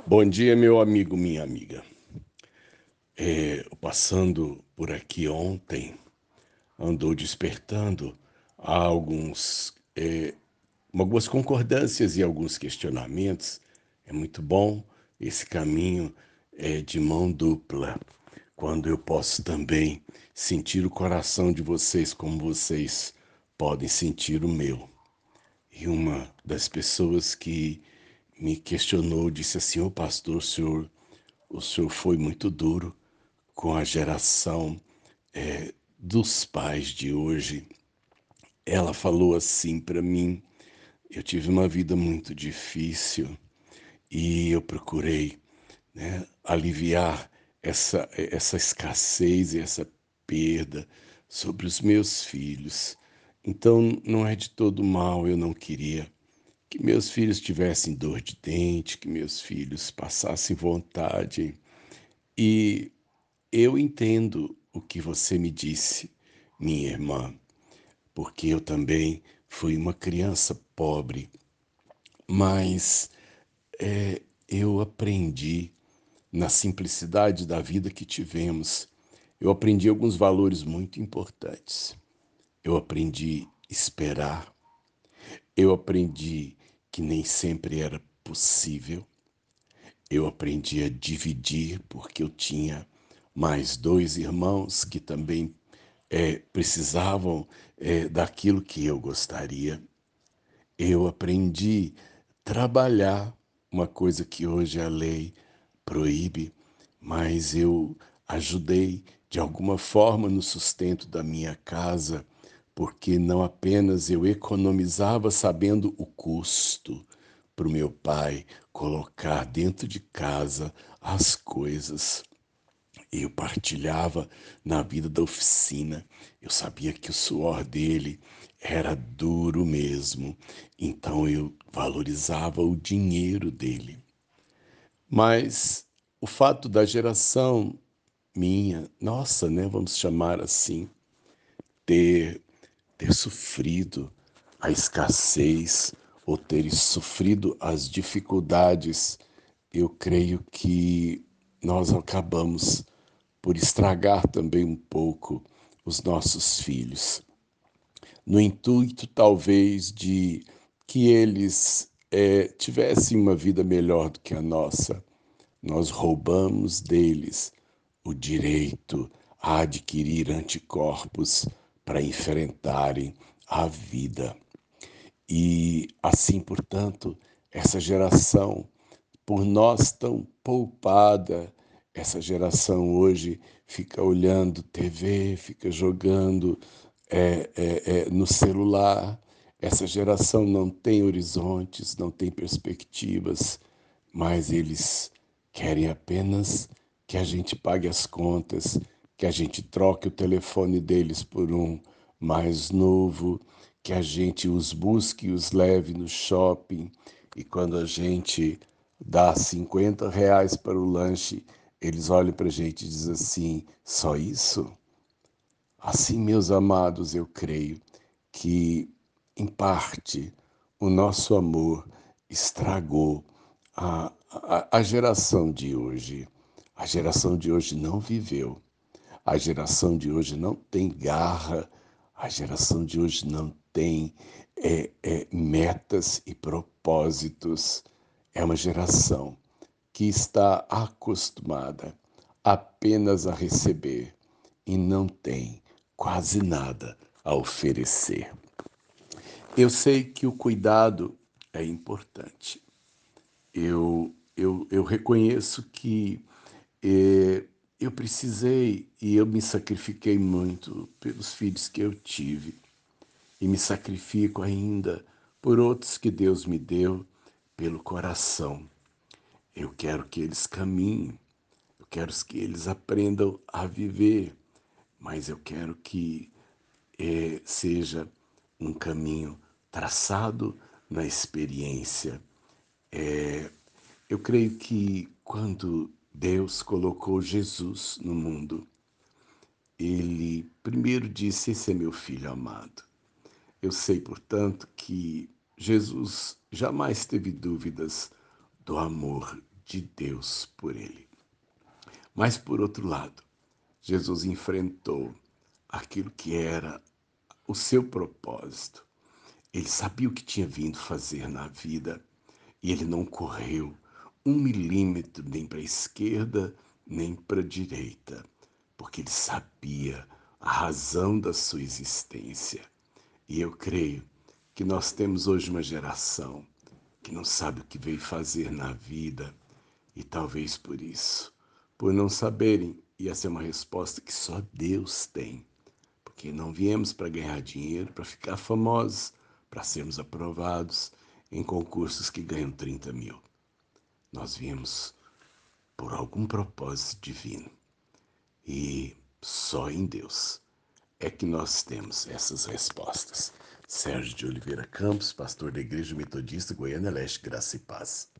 Bom dia, meu amigo, minha amiga. É, passando por aqui ontem, andou despertando alguns, é, algumas concordâncias e alguns questionamentos. É muito bom esse caminho é, de mão dupla, quando eu posso também sentir o coração de vocês como vocês podem sentir o meu. E uma das pessoas que me questionou, disse assim: Ô oh, pastor, o senhor, o senhor foi muito duro com a geração é, dos pais de hoje. Ela falou assim para mim: eu tive uma vida muito difícil e eu procurei né, aliviar essa, essa escassez e essa perda sobre os meus filhos. Então não é de todo mal, eu não queria que meus filhos tivessem dor de dente, que meus filhos passassem vontade. E eu entendo o que você me disse, minha irmã, porque eu também fui uma criança pobre, mas é, eu aprendi na simplicidade da vida que tivemos, eu aprendi alguns valores muito importantes. Eu aprendi esperar, eu aprendi que nem sempre era possível. Eu aprendi a dividir porque eu tinha mais dois irmãos que também é, precisavam é, daquilo que eu gostaria. Eu aprendi a trabalhar, uma coisa que hoje a lei proíbe, mas eu ajudei de alguma forma no sustento da minha casa porque não apenas eu economizava sabendo o custo para o meu pai colocar dentro de casa as coisas. Eu partilhava na vida da oficina. Eu sabia que o suor dele era duro mesmo, então eu valorizava o dinheiro dele. Mas o fato da geração minha, nossa, né, vamos chamar assim, ter ter sofrido a escassez ou ter sofrido as dificuldades, eu creio que nós acabamos por estragar também um pouco os nossos filhos. No intuito, talvez, de que eles é, tivessem uma vida melhor do que a nossa, nós roubamos deles o direito a adquirir anticorpos para enfrentarem a vida. E assim, portanto, essa geração, por nós tão poupada, essa geração hoje fica olhando TV, fica jogando é, é, é, no celular. Essa geração não tem horizontes, não tem perspectivas, mas eles querem apenas que a gente pague as contas, que a gente troque o telefone deles por um mais novo, que a gente os busque e os leve no shopping. E quando a gente dá 50 reais para o lanche, eles olham para a gente e dizem assim: só isso? Assim, meus amados, eu creio que, em parte, o nosso amor estragou a, a, a geração de hoje. A geração de hoje não viveu a geração de hoje não tem garra, a geração de hoje não tem é, é, metas e propósitos. É uma geração que está acostumada apenas a receber e não tem quase nada a oferecer. Eu sei que o cuidado é importante. Eu, eu, eu reconheço que eh, eu precisei e eu me sacrifiquei muito pelos filhos que eu tive. E me sacrifico ainda por outros que Deus me deu pelo coração. Eu quero que eles caminhem, eu quero que eles aprendam a viver, mas eu quero que é, seja um caminho traçado na experiência. É, eu creio que quando Deus colocou Jesus no mundo. Ele primeiro disse: Esse é meu filho amado. Eu sei, portanto, que Jesus jamais teve dúvidas do amor de Deus por ele. Mas, por outro lado, Jesus enfrentou aquilo que era o seu propósito. Ele sabia o que tinha vindo fazer na vida e ele não correu um milímetro nem para a esquerda nem para a direita, porque ele sabia a razão da sua existência. E eu creio que nós temos hoje uma geração que não sabe o que veio fazer na vida e talvez por isso, por não saberem, e essa é uma resposta que só Deus tem, porque não viemos para ganhar dinheiro, para ficar famosos, para sermos aprovados em concursos que ganham 30 mil. Nós viemos por algum propósito divino e só em Deus é que nós temos essas respostas. Sérgio de Oliveira Campos, pastor da Igreja Metodista Goiânia Leste, Graça e Paz.